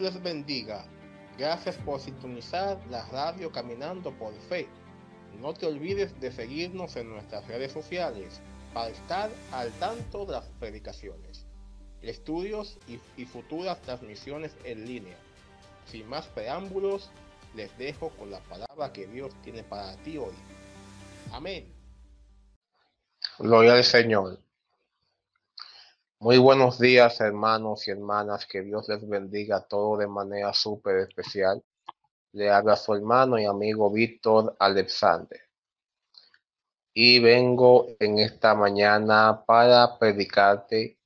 Les bendiga. Gracias por sintonizar la radio Caminando por Fe. No te olvides de seguirnos en nuestras redes sociales para estar al tanto de las predicaciones, estudios y, y futuras transmisiones en línea. Sin más preámbulos, les dejo con la palabra que Dios tiene para ti hoy. Amén. Gloria al Señor. Muy buenos días, hermanos y hermanas. Que Dios les bendiga todo de manera súper especial. Le habla su hermano y amigo Víctor Alexander. Y vengo en esta mañana para predicarte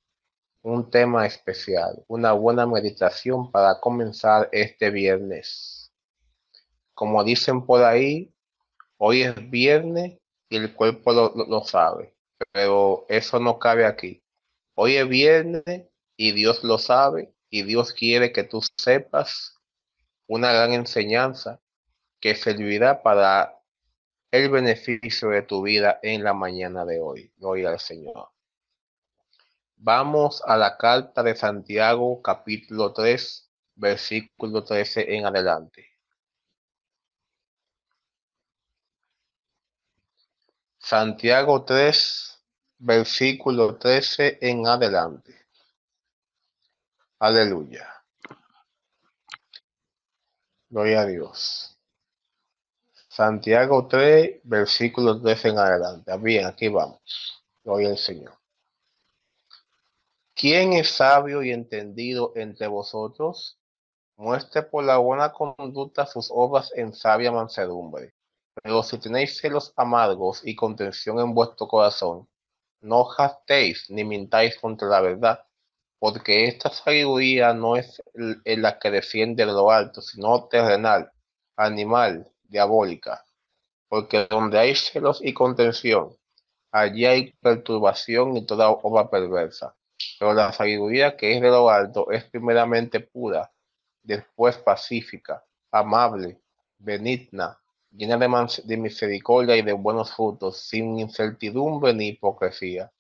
un tema especial, una buena meditación para comenzar este viernes. Como dicen por ahí, hoy es viernes y el cuerpo lo, lo sabe, pero eso no cabe aquí Hoy es viernes y Dios lo sabe y Dios quiere que tú sepas una gran enseñanza que servirá para el beneficio de tu vida en la mañana de hoy. Gloria al Señor. Vamos a la carta de Santiago capítulo 3, versículo 13 en adelante. Santiago 3, versículo 13 en adelante. Aleluya. Gloria a Dios. Santiago 3, versículo 13 en adelante. Ah, bien, aquí vamos. Gloria al Señor. ¿Quién es sabio y entendido entre vosotros? Muestre por la buena conducta sus obras en sabia mansedumbre. Pero si tenéis celos amargos y contención en vuestro corazón, no jactéis ni mintáis contra la verdad, porque esta sabiduría no es la que defiende de lo alto, sino terrenal, animal, diabólica. Porque donde hay celos y contención, allí hay perturbación y toda obra perversa. Pero la sabiduría que es de lo alto es primeramente pura, después pacífica, amable, benigna, llena de, misericordia y de buenos frutos, sin incertidumbre ni hipocresía.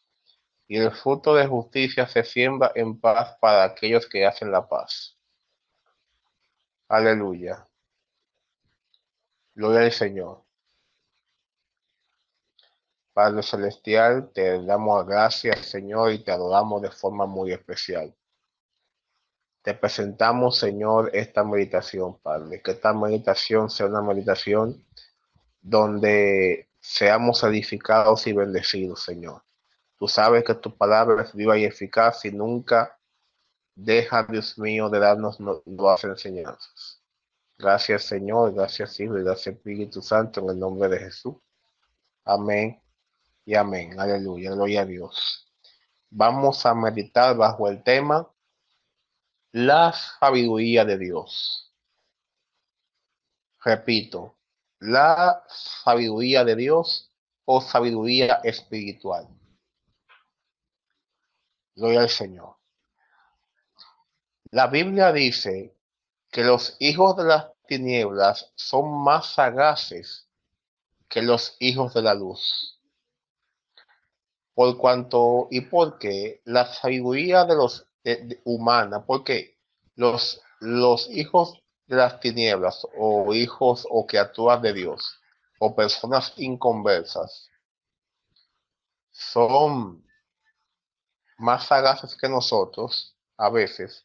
Y el fruto de justicia se siembra en paz para aquellos que hacen la paz. Aleluya. Gloria al Señor. Padre Celestial, te damos gracias, Señor, y te adoramos de forma muy especial. Te presentamos, Señor, esta meditación, Padre. Que esta meditación sea una meditación donde seamos edificados y bendecidos, Señor. Tú sabes que tu palabra es viva y eficaz y nunca deja, Dios mío, de darnos nuevas enseñanzas. Gracias, Señor. Gracias, Hijo. Y gracias, Espíritu Santo, en el nombre de Jesús. Amén y amén. Aleluya. Gloria a Dios. Vamos a meditar bajo el tema la sabiduría de Dios. Repito, la sabiduría de Dios o sabiduría espiritual. Gloria al Señor. La Biblia dice que los hijos de las tinieblas son más sagaces que los hijos de la luz. Por cuanto y porque la sabiduría de los humana, porque los, los hijos de las tinieblas o hijos o criaturas de Dios o personas inconversas son más sagaces que nosotros a veces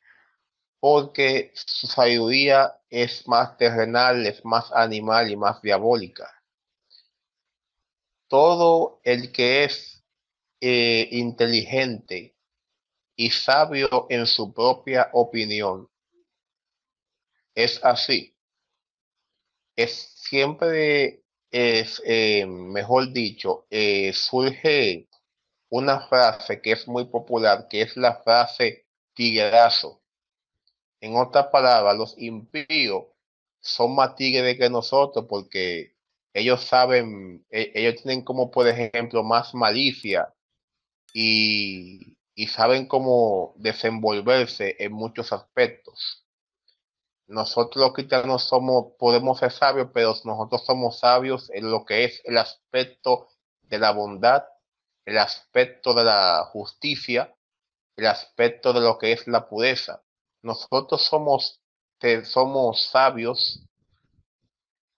porque su sabiduría es más terrenal, es más animal y más diabólica. Todo el que es eh, inteligente y sabio en su propia opinión. Es así. Es siempre, es, eh, mejor dicho, eh, surge una frase que es muy popular, que es la frase tiguerazo. En otras palabras, los impíos son más tigres que nosotros porque ellos saben, e, ellos tienen como por ejemplo más malicia y y saben cómo desenvolverse en muchos aspectos. Nosotros los cristianos somos, podemos ser sabios, pero nosotros somos sabios en lo que es el aspecto de la bondad, el aspecto de la justicia, el aspecto de lo que es la pureza. Nosotros somos somos sabios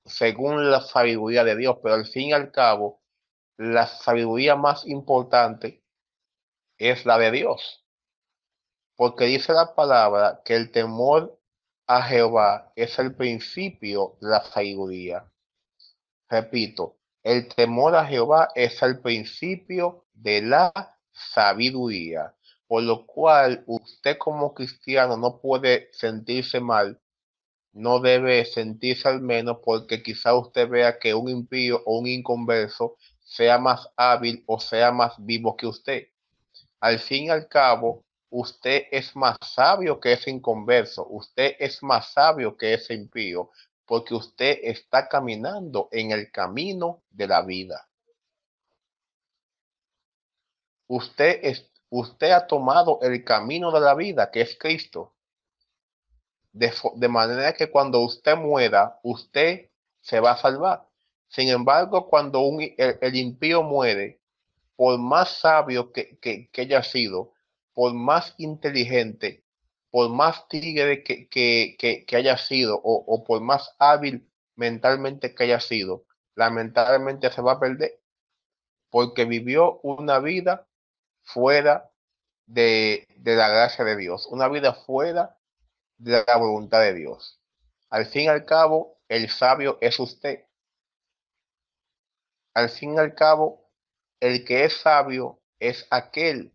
según la sabiduría de Dios, pero al fin y al cabo, la sabiduría más importante es la de Dios. Porque dice la palabra que el temor a Jehová es el principio de la sabiduría. Repito, el temor a Jehová es el principio de la sabiduría, por lo cual usted como cristiano no puede sentirse mal, no debe sentirse al menos porque quizá usted vea que un impío o un inconverso sea más hábil o sea más vivo que usted. Al fin y al cabo, usted es más sabio que ese inconverso, usted es más sabio que ese impío, porque usted está caminando en el camino de la vida. Usted, es, usted ha tomado el camino de la vida, que es Cristo. De, manera que cuando usted muera, usted se va a salvar. Sin embargo, cuando un, el, impío muere, por más sabio que, que, haya sido, por más inteligente, por más tigre que, que, que haya sido o, o, por más hábil mentalmente que haya sido, lamentablemente se va a perder porque vivió una vida fuera de, de la gracia de Dios, una vida fuera de la voluntad de Dios. Al fin y al cabo, el sabio es usted. Al fin y al cabo, el que es sabio es aquel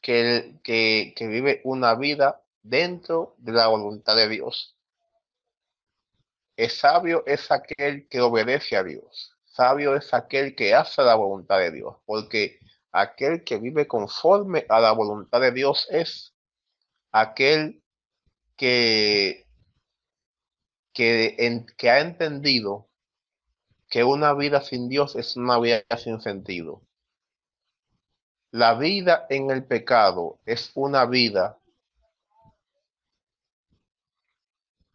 que, que, vive una vida dentro de la voluntad de Dios. El sabio es aquel que obedece a Dios. Sabio es aquel que hace la voluntad de Dios, porque aquel que vive conforme a la voluntad de Dios es aquel que, que, que ha entendido que una vida sin Dios es una vida sin sentido. La vida en el pecado es una vida.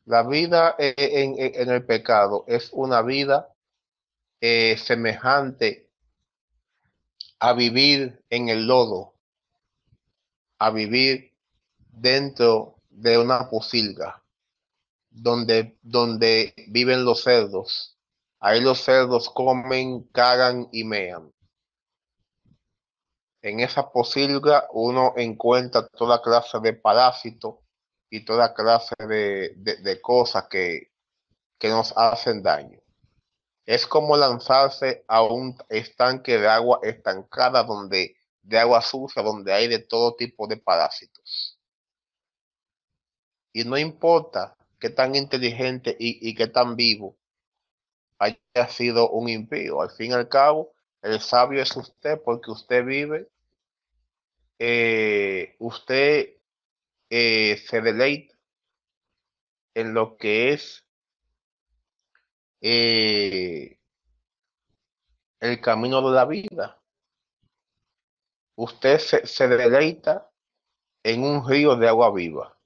La vida en, el pecado es una vida eh, semejante a vivir en el lodo, a vivir dentro de una posilga, donde, donde viven los cerdos. Ahí los cerdos comen, cagan y mean en esa posilga uno encuentra toda clase de parásitos y toda clase de, cosas que, que nos hacen daño. Es como lanzarse a un estanque de agua estancada donde de agua sucia, donde hay de todo tipo de parásitos. Y no importa qué tan inteligente y, y qué tan vivo haya sido un impío. Al fin y al cabo, el sabio es usted porque usted vive, eh, usted eh, se deleita en lo que es eh, el camino de la vida. Usted se, se deleita en un río de agua viva,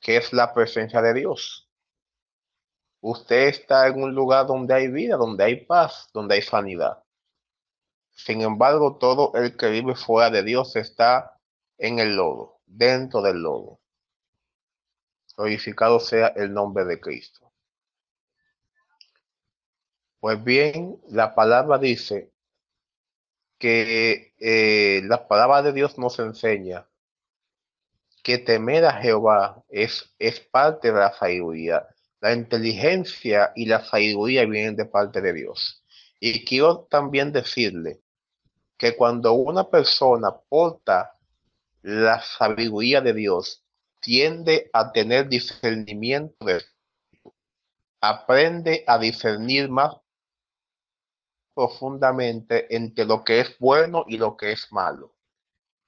que es la presencia de Dios. Usted está en un lugar donde hay vida, donde hay paz, donde hay sanidad. Sin embargo, todo el que vive fuera de Dios está en el lodo, dentro del lodo. Glorificado sea el nombre de Cristo. Pues bien, la palabra dice que eh, la palabra de Dios nos enseña que temer a Jehová es, es parte de la sabiduría. La inteligencia y la sabiduría vienen de parte de Dios. Y quiero también decirle que cuando una persona porta la sabiduría de Dios, tiende a tener discernimiento de aprende a discernir más profundamente entre lo que es bueno y lo que es malo.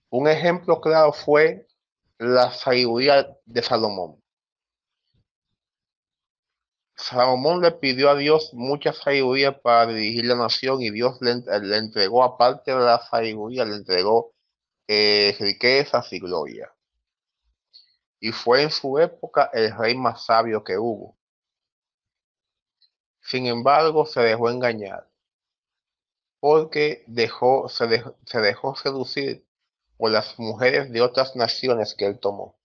Un ejemplo claro fue la sabiduría de Salomón. Salomón le pidió a Dios mucha sabiduría para dirigir la nación y Dios le, entregó, aparte de la sabiduría, le entregó eh, riquezas y gloria. Y fue en su época el rey más sabio que hubo. Sin embargo, se dejó engañar porque dejó, se, se dejó seducir por las mujeres de otras naciones que él tomó.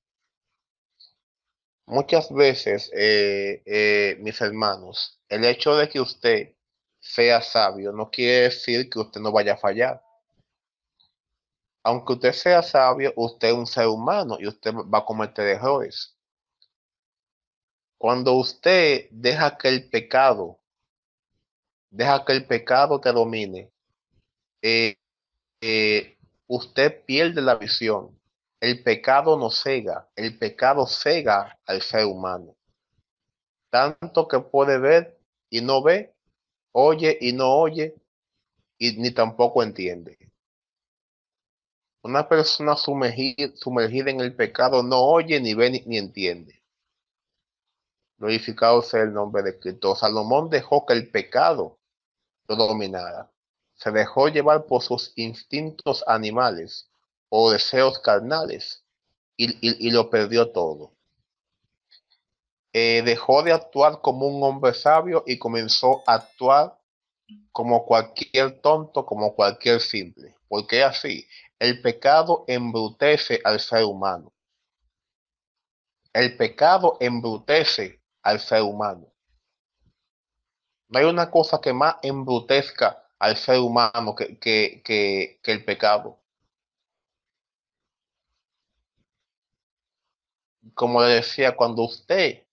Muchas veces, eh, eh, mis hermanos, el hecho de que usted sea sabio no quiere decir que usted no vaya a fallar. Aunque usted sea sabio, usted es un ser humano y usted va a cometer errores. Cuando usted deja que el pecado, deja que el pecado te domine, eh, usted pierde la visión el pecado no cega, el pecado cega al ser humano. Tanto que puede ver y no ve, oye y no oye, y ni tampoco entiende. Una persona sumergida, en el pecado no oye, ni ve, ni, entiende. Glorificado sea el nombre de Cristo. Salomón dejó que el pecado lo dominara. Se dejó llevar por sus instintos animales o deseos carnales y, lo perdió todo. Eh, dejó de actuar como un hombre sabio y comenzó a actuar como cualquier tonto, como cualquier simple. Porque así, el pecado embrutece al ser humano. El pecado embrutece al ser humano. No hay una cosa que más embrutezca al ser humano que, que el pecado. Como le decía, cuando usted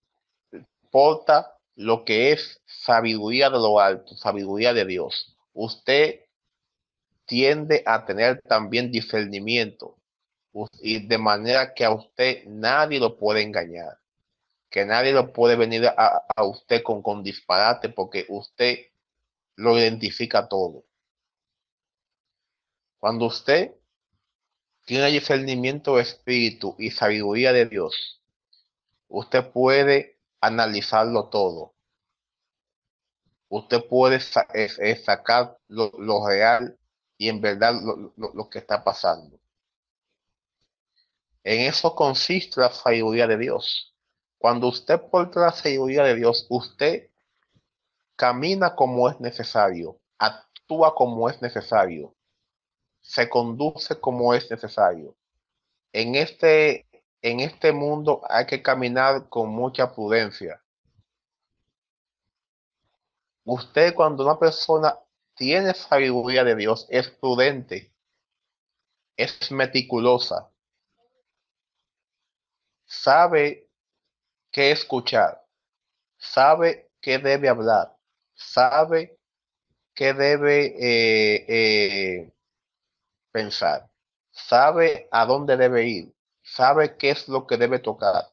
porta lo que es sabiduría de lo alto, sabiduría de Dios, usted tiende a tener también discernimiento y de manera que a usted nadie lo puede engañar, que nadie lo puede venir a, usted con, con disparate porque usted lo identifica todo. Cuando usted tiene discernimiento de espíritu y sabiduría de Dios, usted puede analizarlo todo. Usted puede sacar lo, real y en verdad lo, que está pasando. En eso consiste la sabiduría de Dios. Cuando usted porta la sabiduría de Dios, usted camina como es necesario, actúa como es necesario, se conduce como es necesario. En este, en este mundo hay que caminar con mucha prudencia. Usted cuando una persona tiene sabiduría de Dios, es prudente, es meticulosa, sabe qué escuchar, sabe qué debe hablar, sabe qué debe eh, eh, pensar, sabe a dónde debe ir, sabe qué es lo que debe tocar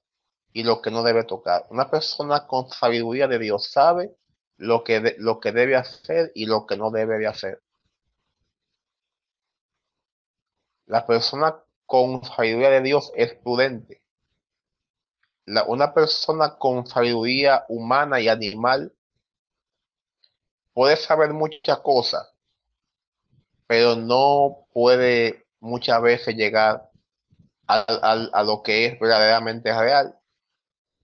y lo que no debe tocar. Una persona con sabiduría de Dios sabe lo que, lo que debe hacer y lo que no debe de hacer. La persona con sabiduría de Dios es prudente. La, una persona con sabiduría humana y animal puede saber muchas cosas, pero no puede muchas veces llegar a, lo que es verdaderamente real.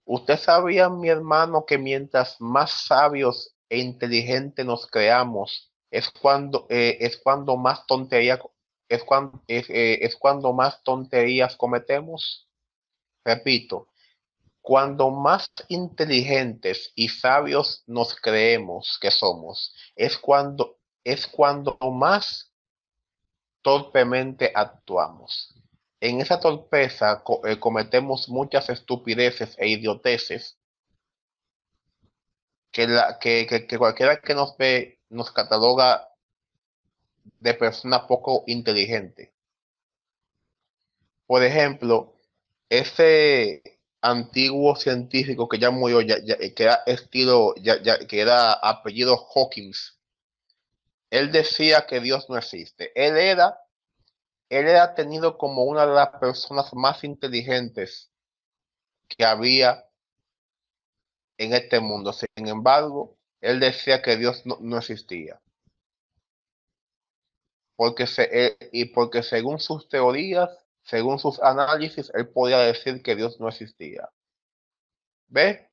Usted sabía, mi hermano, que mientras más sabios e inteligentes nos creamos, es cuando, eh, es cuando más tontería, es cuando, eh, es cuando más tonterías cometemos. Repito, cuando más inteligentes y sabios nos creemos que somos, es cuando, es cuando más torpemente actuamos. En esa torpeza eh, cometemos muchas estupideces e idioteces que, la, que, cualquiera que nos ve nos cataloga de persona poco inteligente. Por ejemplo, ese antiguo científico que ya murió, que estilo, que era apellido Hawkins, él decía que Dios no existe. Él era, él era tenido como una de las personas más inteligentes que había en este mundo. Sin embargo, él decía que Dios no, existía. Porque se, y porque según sus teorías, según sus análisis, él podía decir que Dios no existía. ¿Ve?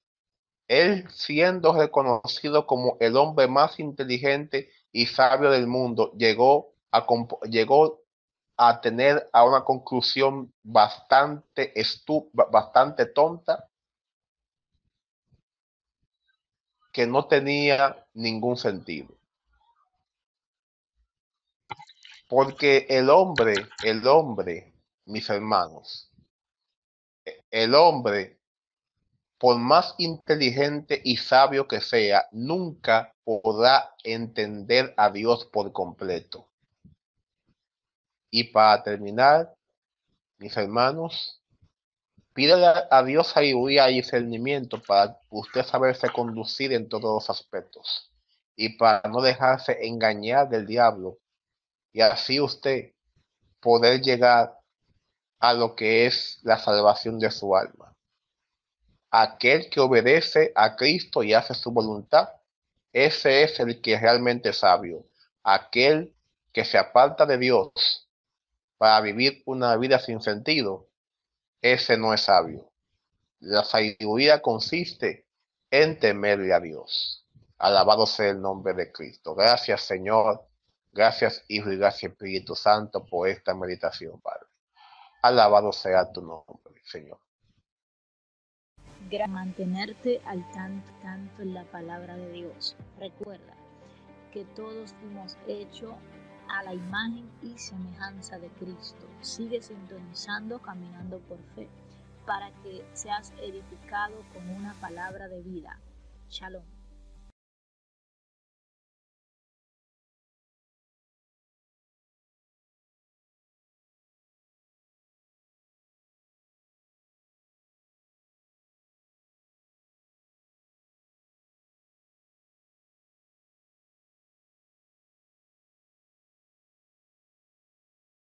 Él siendo reconocido como el hombre más inteligente y sabio del mundo, llegó a, llegó a tener a una conclusión bastante, estu bastante tonta que no tenía ningún sentido. Porque el hombre, el hombre, mis hermanos, e-, el hombre por más inteligente y sabio que sea, nunca podrá entender a Dios por completo. Y para terminar, mis hermanos, pídele a Dios sabiduría y discernimiento para usted saberse conducir en todos los aspectos y para no dejarse engañar del diablo y así usted poder llegar a lo que es la salvación de su alma. Aquel que obedece a Cristo y hace su voluntad, ese es el que es realmente sabio. Aquel que se aparta de Dios para vivir una vida sin sentido, ese no es sabio. La sabiduría consiste en temerle a Dios. Alabado sea el nombre de Cristo. Gracias, Señor Gracias, Hijo, y gracias, Espíritu Santo, por esta meditación, Padre. Alabado sea tu nombre, Señor. Mantenerte al tanto, tanto en la palabra de Dios. Recuerda que todos hemos hecho a la imagen y semejanza de Cristo. Sigue sintonizando, caminando por fe, para que seas edificado con una palabra de vida. Shalom.